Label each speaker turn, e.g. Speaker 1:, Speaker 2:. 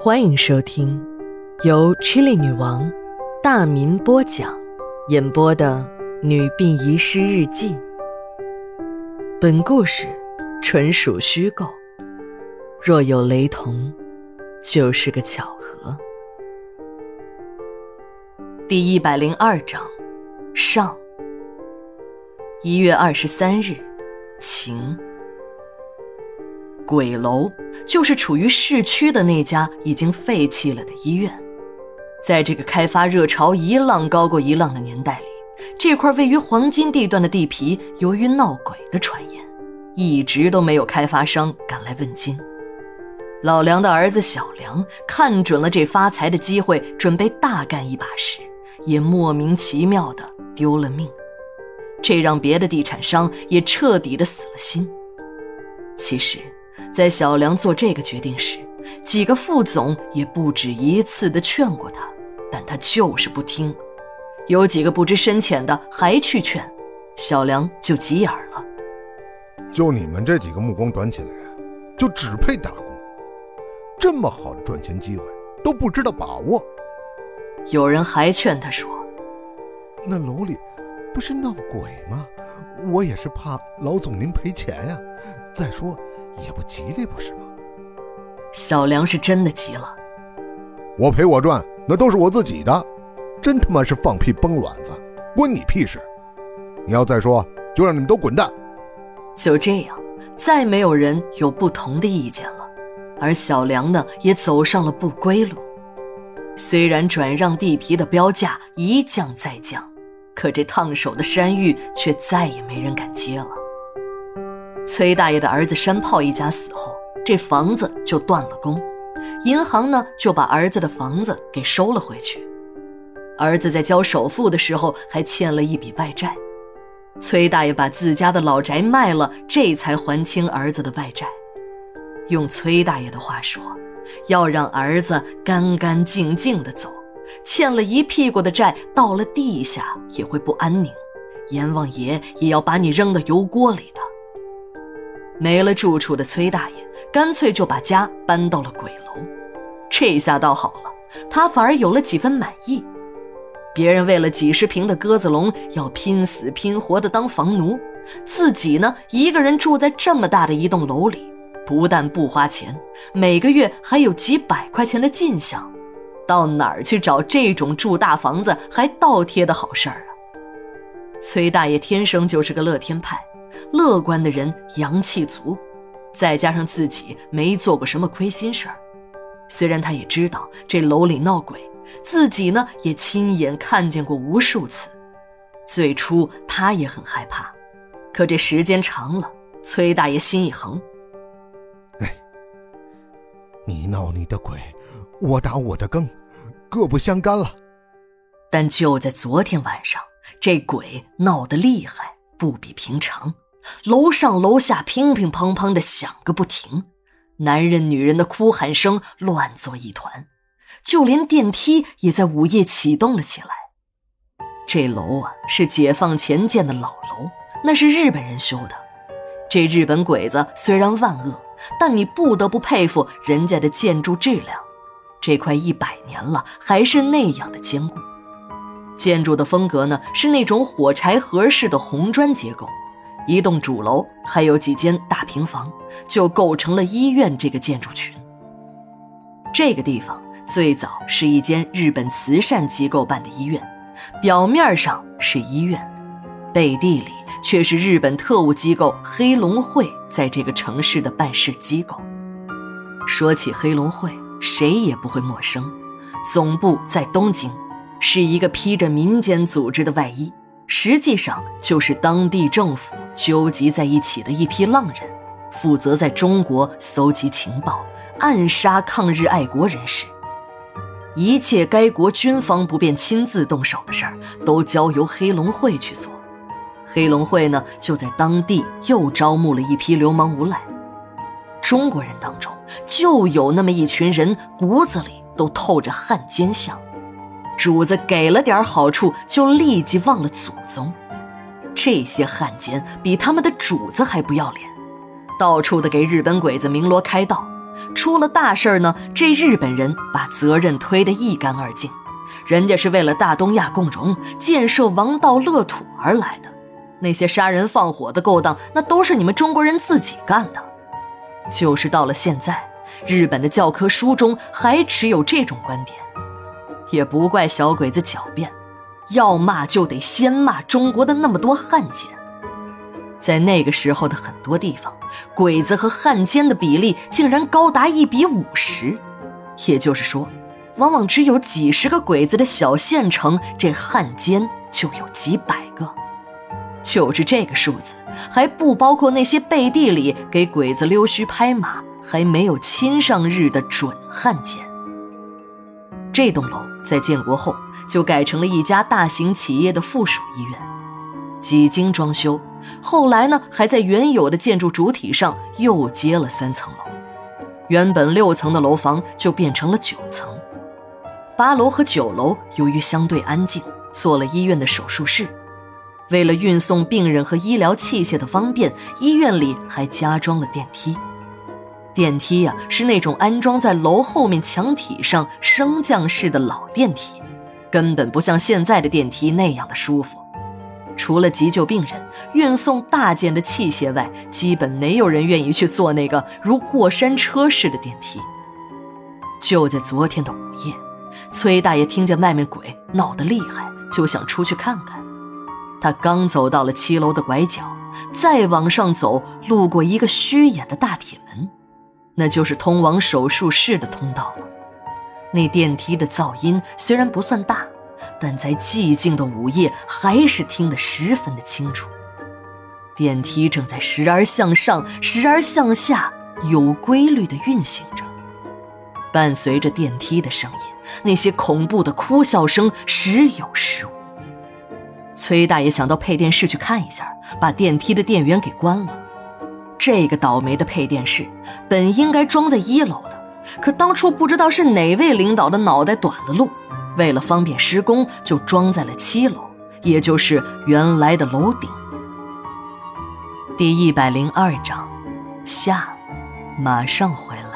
Speaker 1: 欢迎收听由 Chili 女王大民播讲、演播的《女病遗失日记》。本故事纯属虚构，若有雷同，就是个巧合。第一百零二章上。一月二十三日，晴。鬼楼就是处于市区的那家已经废弃了的医院。在这个开发热潮一浪高过一浪的年代里，这块位于黄金地段的地皮，由于闹鬼的传言，一直都没有开发商敢来问津。老梁的儿子小梁看准了这发财的机会，准备大干一把时，也莫名其妙的丢了命。这让别的地产商也彻底的死了心。其实。在小梁做这个决定时，几个副总也不止一次的劝过他，但他就是不听。有几个不知深浅的还去劝，小梁就急眼了。
Speaker 2: 就你们这几个目光短浅的人，就只配打工？这么好的赚钱机会都不知道把握。
Speaker 1: 有人还劝他说：“
Speaker 2: 那楼里不是闹鬼吗？我也是怕老总您赔钱呀。再说……”也不吉利，不是吗？
Speaker 1: 小梁是真的急了。
Speaker 2: 我赔我赚，那都是我自己的，真他妈是放屁崩卵子，关你屁事！你要再说，就让你们都滚蛋。
Speaker 1: 就这样，再没有人有不同的意见了。而小梁呢，也走上了不归路。虽然转让地皮的标价一降再降，可这烫手的山芋却再也没人敢接了。崔大爷的儿子山炮一家死后，这房子就断了供，银行呢就把儿子的房子给收了回去。儿子在交首付的时候还欠了一笔外债，崔大爷把自家的老宅卖了，这才还清儿子的外债。用崔大爷的话说，要让儿子干干净净的走，欠了一屁股的债，到了地下也会不安宁，阎王爷也要把你扔到油锅里。没了住处的崔大爷，干脆就把家搬到了鬼楼。这下倒好了，他反而有了几分满意。别人为了几十平的鸽子笼要拼死拼活的当房奴，自己呢一个人住在这么大的一栋楼里，不但不花钱，每个月还有几百块钱的进项。到哪儿去找这种住大房子还倒贴的好事儿啊？崔大爷天生就是个乐天派。乐观的人阳气足，再加上自己没做过什么亏心事儿，虽然他也知道这楼里闹鬼，自己呢也亲眼看见过无数次。最初他也很害怕，可这时间长了，崔大爷心一横，
Speaker 2: 哎，你闹你的鬼，我打我的更，各不相干了。
Speaker 1: 但就在昨天晚上，这鬼闹得厉害，不比平常。楼上楼下乒乒乓乓的响个不停，男人女人的哭喊声乱作一团，就连电梯也在午夜启动了起来。这楼啊是解放前建的老楼，那是日本人修的。这日本鬼子虽然万恶，但你不得不佩服人家的建筑质量。这快一百年了，还是那样的坚固。建筑的风格呢是那种火柴盒式的红砖结构。一栋主楼还有几间大平房，就构成了医院这个建筑群。这个地方最早是一间日本慈善机构办的医院，表面上是医院，背地里却是日本特务机构黑龙会在这个城市的办事机构。说起黑龙会，谁也不会陌生，总部在东京，是一个披着民间组织的外衣。实际上就是当地政府纠集在一起的一批浪人，负责在中国搜集情报、暗杀抗日爱国人士。一切该国军方不便亲自动手的事儿，都交由黑龙会去做。黑龙会呢，就在当地又招募了一批流氓无赖。中国人当中就有那么一群人，骨子里都透着汉奸相。主子给了点好处，就立即忘了祖宗。这些汉奸比他们的主子还不要脸，到处的给日本鬼子鸣锣开道。出了大事儿呢，这日本人把责任推得一干二净。人家是为了大东亚共荣、建设王道乐土而来的，那些杀人放火的勾当，那都是你们中国人自己干的。就是到了现在，日本的教科书中还持有这种观点，也不怪小鬼子狡辩，要骂就得先骂中国的那么多汉奸。在那个时候的很多地方，鬼子和汉奸的比例竟然高达一比五十，也就是说，往往只有几十个鬼子的小县城，这汉奸就有几百个。就是这个数字，还不包括那些背地里给鬼子溜须拍马、还没有亲上日的准汉奸。这栋楼在建国后就改成了一家大型企业的附属医院，几经装修。后来呢，还在原有的建筑主体上又接了三层楼，原本六层的楼房就变成了九层。八楼和九楼由于相对安静，做了医院的手术室。为了运送病人和医疗器械的方便，医院里还加装了电梯。电梯呀，是那种安装在楼后面墙体上升降式的老电梯，根本不像现在的电梯那样的舒服。除了急救病人、运送大件的器械外，基本没有人愿意去坐那个如过山车似的电梯。就在昨天的午夜，崔大爷听见外面鬼闹得厉害，就想出去看看。他刚走到了七楼的拐角，再往上走，路过一个虚掩的大铁门，那就是通往手术室的通道了。那电梯的噪音虽然不算大。但在寂静的午夜，还是听得十分的清楚。电梯正在时而向上，时而向下，有规律的运行着。伴随着电梯的声音，那些恐怖的哭笑声时有时无。崔大爷想到配电室去看一下，把电梯的电源给关了。这个倒霉的配电室本应该装在一楼的，可当初不知道是哪位领导的脑袋短了路。为了方便施工，就装在了七楼，也就是原来的楼顶。第一百零二章，下，马上回来。